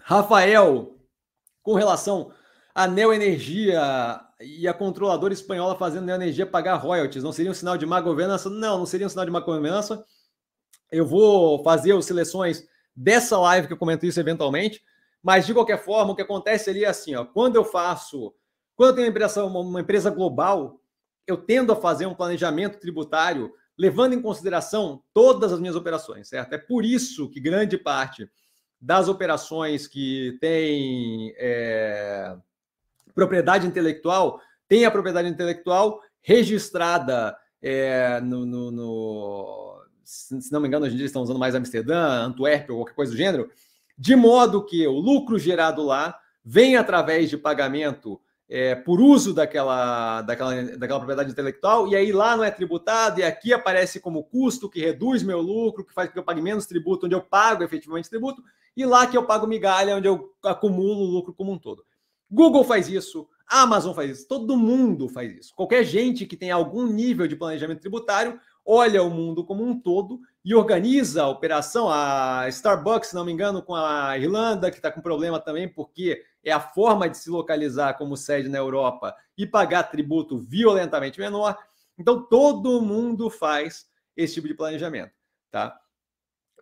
Rafael, com relação à Neoenergia e a controladora espanhola fazendo Neoenergia pagar royalties, não seria um sinal de má governança? Não, não seria um sinal de má governança. Eu vou fazer as seleções dessa live que eu comento isso eventualmente, mas de qualquer forma, o que acontece ali é assim: ó, quando eu faço, quando eu tenho uma empresa, uma empresa global, eu tendo a fazer um planejamento tributário levando em consideração todas as minhas operações, certo? É por isso que grande parte das operações que tem é, propriedade intelectual tem a propriedade intelectual registrada é, no, no, no, se não me engano, hoje em dia estão usando mais Amsterdã, Antuérpia ou qualquer coisa do gênero, de modo que o lucro gerado lá vem através de pagamento é, por uso daquela, daquela, daquela propriedade intelectual, e aí lá não é tributado, e aqui aparece como custo que reduz meu lucro, que faz com que eu pague menos tributo, onde eu pago efetivamente tributo, e lá que eu pago migalha, onde eu acumulo lucro como um todo. Google faz isso, Amazon faz isso, todo mundo faz isso. Qualquer gente que tem algum nível de planejamento tributário olha o mundo como um todo e organiza a operação. A Starbucks, se não me engano, com a Irlanda, que está com problema também, porque é a forma de se localizar como sede na Europa e pagar tributo violentamente menor. Então, todo mundo faz esse tipo de planejamento. Tá?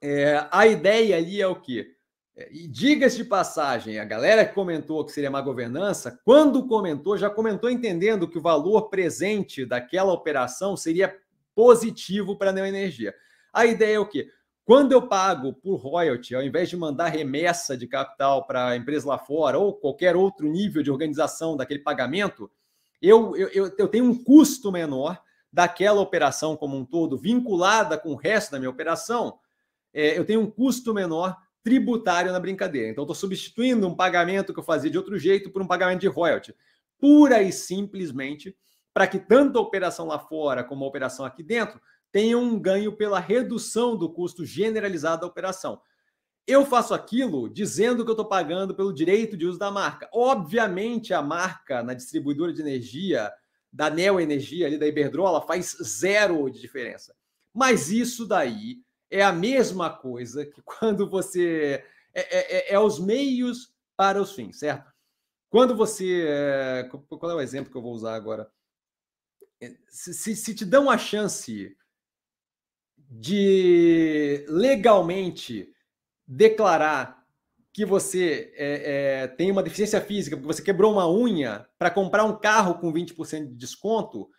É, a ideia ali é o quê? É, e diga-se de passagem, a galera que comentou que seria má governança, quando comentou, já comentou entendendo que o valor presente daquela operação seria positivo para a neoenergia. A ideia é o quê? Quando eu pago por royalty, ao invés de mandar remessa de capital para a empresa lá fora ou qualquer outro nível de organização daquele pagamento, eu, eu, eu tenho um custo menor daquela operação como um todo, vinculada com o resto da minha operação, é, eu tenho um custo menor tributário na brincadeira. Então, estou substituindo um pagamento que eu fazia de outro jeito por um pagamento de royalty. Pura e simplesmente para que tanto a operação lá fora como a operação aqui dentro tenham um ganho pela redução do custo generalizado da operação. Eu faço aquilo dizendo que eu estou pagando pelo direito de uso da marca. Obviamente, a marca na distribuidora de energia, da Neo Energia, ali da Iberdrola, faz zero de diferença. Mas isso daí é a mesma coisa que quando você. É, é, é, é os meios para os fins, certo? Quando você. É, qual é o exemplo que eu vou usar agora? É, se, se, se te dão a chance de legalmente declarar que você é, é, tem uma deficiência física, porque você quebrou uma unha para comprar um carro com 20% de desconto,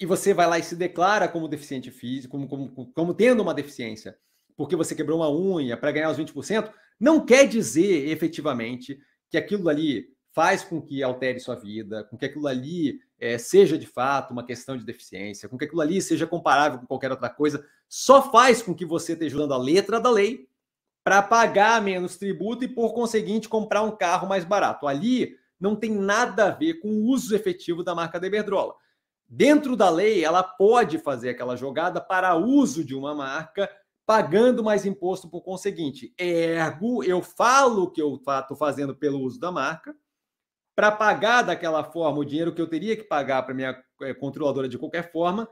e você vai lá e se declara como deficiente físico, como, como, como tendo uma deficiência, porque você quebrou uma unha para ganhar os 20%, não quer dizer efetivamente que aquilo ali faz com que altere sua vida, com que aquilo ali é, seja de fato uma questão de deficiência, com que aquilo ali seja comparável com qualquer outra coisa, só faz com que você esteja usando a letra da lei para pagar menos tributo e, por conseguinte, comprar um carro mais barato. Ali não tem nada a ver com o uso efetivo da marca da Iberdrola. Dentro da lei, ela pode fazer aquela jogada para uso de uma marca, pagando mais imposto por conseguinte. Ergo, eu falo que eu estou fazendo pelo uso da marca, para pagar daquela forma o dinheiro que eu teria que pagar para minha é, controladora de qualquer forma,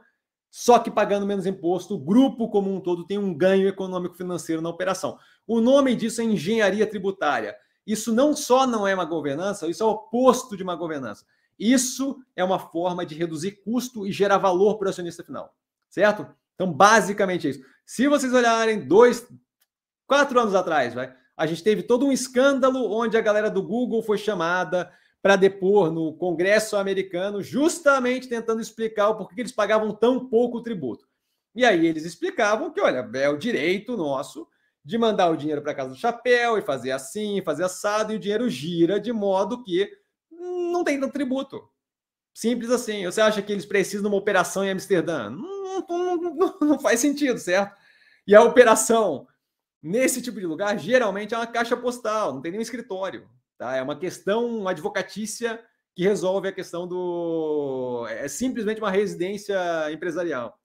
só que pagando menos imposto, o grupo como um todo tem um ganho econômico financeiro na operação. O nome disso é engenharia tributária. Isso não só não é uma governança, isso é o oposto de uma governança. Isso é uma forma de reduzir custo e gerar valor para o acionista final, certo? Então, basicamente é isso. Se vocês olharem dois, quatro anos atrás, vai, a gente teve todo um escândalo onde a galera do Google foi chamada, para depor no Congresso americano, justamente tentando explicar o porquê eles pagavam tão pouco tributo. E aí eles explicavam que, olha, é o direito nosso de mandar o dinheiro para casa do chapéu e fazer assim, fazer assado, e o dinheiro gira de modo que não tem tanto tributo. Simples assim. Você acha que eles precisam de uma operação em Amsterdã? Não, não, não, não faz sentido, certo? E a operação nesse tipo de lugar geralmente é uma caixa postal, não tem nenhum escritório. Tá? É uma questão advocatícia que resolve a questão do. É simplesmente uma residência empresarial.